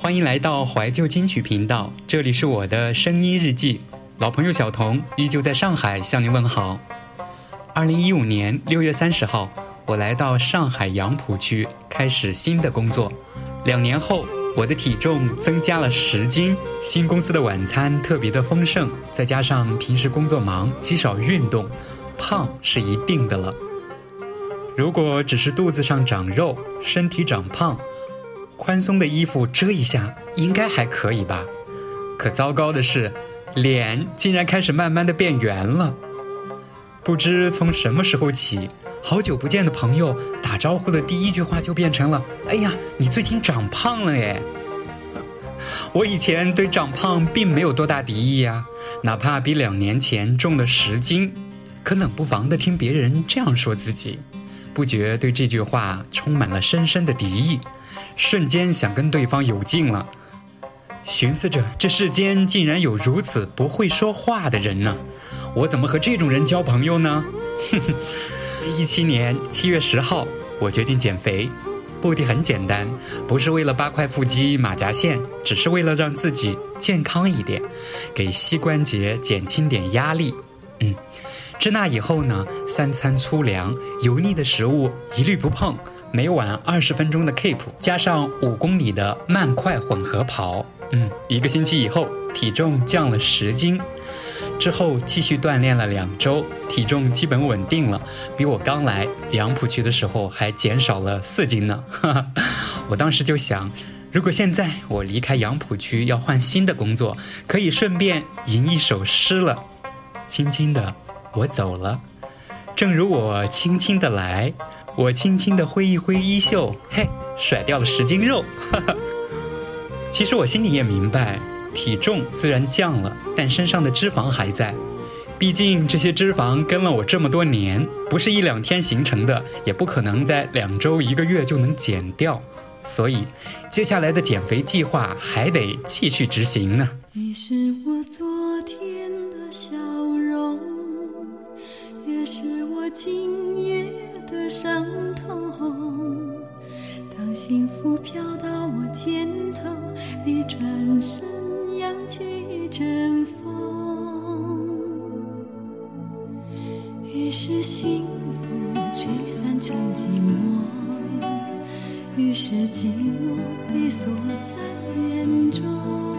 欢迎来到怀旧金曲频道，这里是我的声音日记。老朋友小童依旧在上海向您问好。二零一五年六月三十号，我来到上海杨浦区开始新的工作。两年后，我的体重增加了十斤。新公司的晚餐特别的丰盛，再加上平时工作忙，极少运动，胖是一定的了。如果只是肚子上长肉，身体长胖，宽松的衣服遮一下，应该还可以吧？可糟糕的是。脸竟然开始慢慢的变圆了，不知从什么时候起，好久不见的朋友打招呼的第一句话就变成了：“哎呀，你最近长胖了耶！”我以前对长胖并没有多大敌意呀，哪怕比两年前重了十斤，可冷不防的听别人这样说自己，不觉对这句话充满了深深的敌意，瞬间想跟对方有劲了。寻思着，这世间竟然有如此不会说话的人呢，我怎么和这种人交朋友呢？哼哼。一七年七月十号，我决定减肥，目的很简单，不是为了八块腹肌、马甲线，只是为了让自己健康一点，给膝关节减轻点压力。嗯，自那以后呢，三餐粗粮，油腻的食物一律不碰，每晚二十分钟的 keep，加上五公里的慢快混合跑。嗯，一个星期以后，体重降了十斤，之后继续锻炼了两周，体重基本稳定了，比我刚来杨浦区的时候还减少了四斤呢。我当时就想，如果现在我离开杨浦区要换新的工作，可以顺便吟一首诗了。轻轻的，我走了，正如我轻轻的来，我轻轻的挥一挥衣袖，嘿，甩掉了十斤肉。哈哈。其实我心里也明白，体重虽然降了，但身上的脂肪还在。毕竟这些脂肪跟了我这么多年，不是一两天形成的，也不可能在两周、一个月就能减掉。所以，接下来的减肥计划还得继续执行呢。你是我昨天的笑容，也是我今伤痛。当幸福飘到我肩头。你转身扬起一阵风，于是幸福吹散成寂寞，于是寂寞被锁在眼中。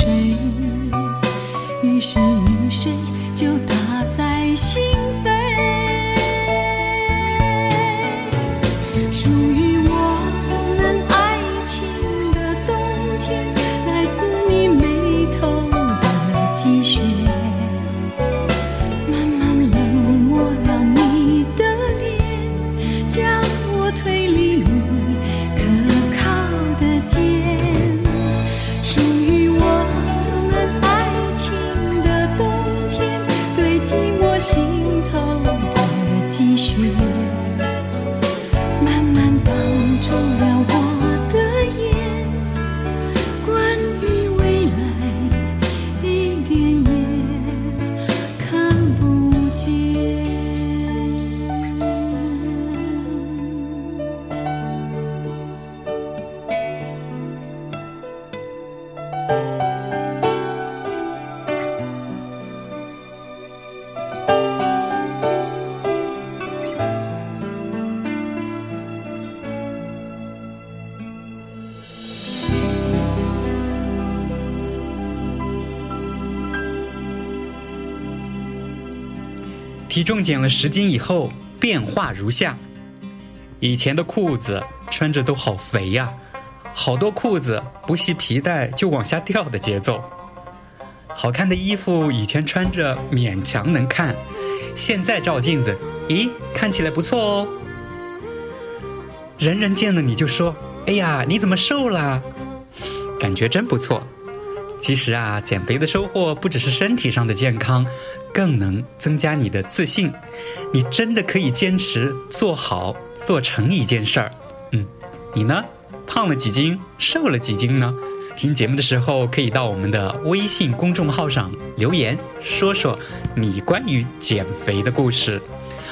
水，于是雨水就打在心体重减了十斤以后，变化如下：以前的裤子穿着都好肥呀，好多裤子不系皮带就往下掉的节奏。好看的衣服以前穿着勉强能看，现在照镜子，咦，看起来不错哦。人人见了你就说：“哎呀，你怎么瘦了？”感觉真不错。其实啊，减肥的收获不只是身体上的健康，更能增加你的自信。你真的可以坚持做好、做成一件事儿。嗯，你呢？胖了几斤？瘦了几斤呢？听节目的时候，可以到我们的微信公众号上留言，说说你关于减肥的故事。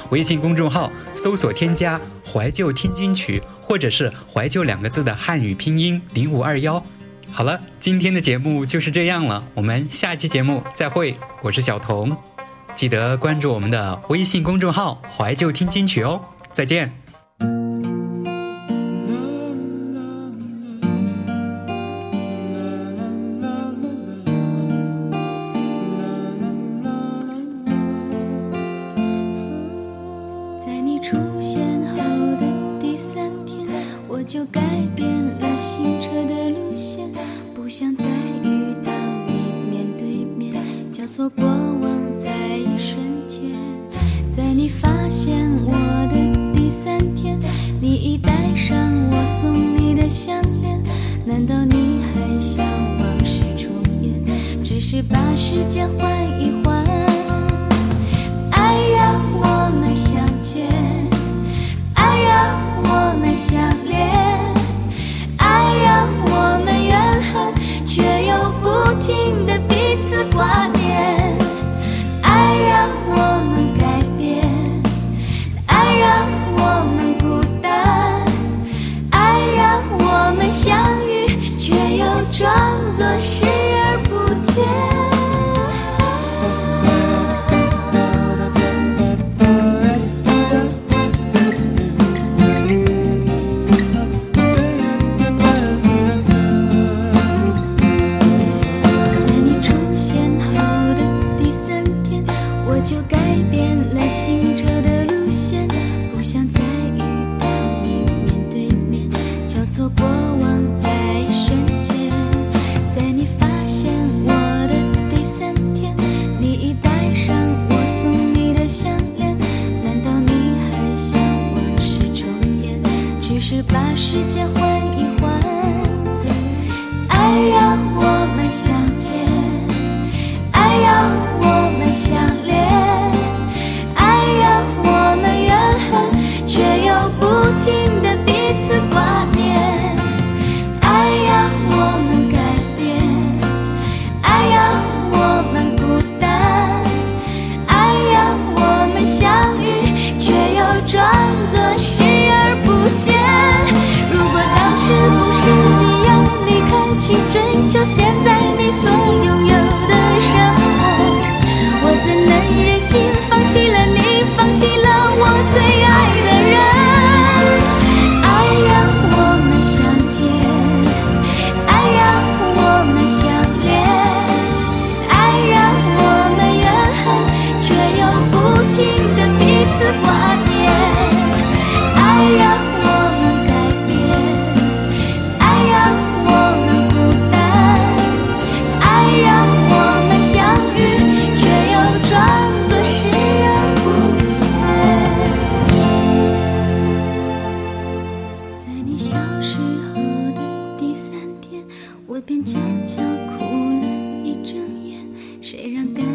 微信公众号搜索添加“怀旧听金曲”或者是“怀旧”两个字的汉语拼音零五二幺。好了，今天的节目就是这样了，我们下期节目再会。我是小童，记得关注我们的微信公众号“怀旧听金曲”哦。再见。想再遇到你面对面，交错过往在一瞬间。在你发现我的第三天，你已戴上我送你的项链，难道你还想往事重演？只是把时间换一换。把时间我便悄悄哭了一整夜谁让感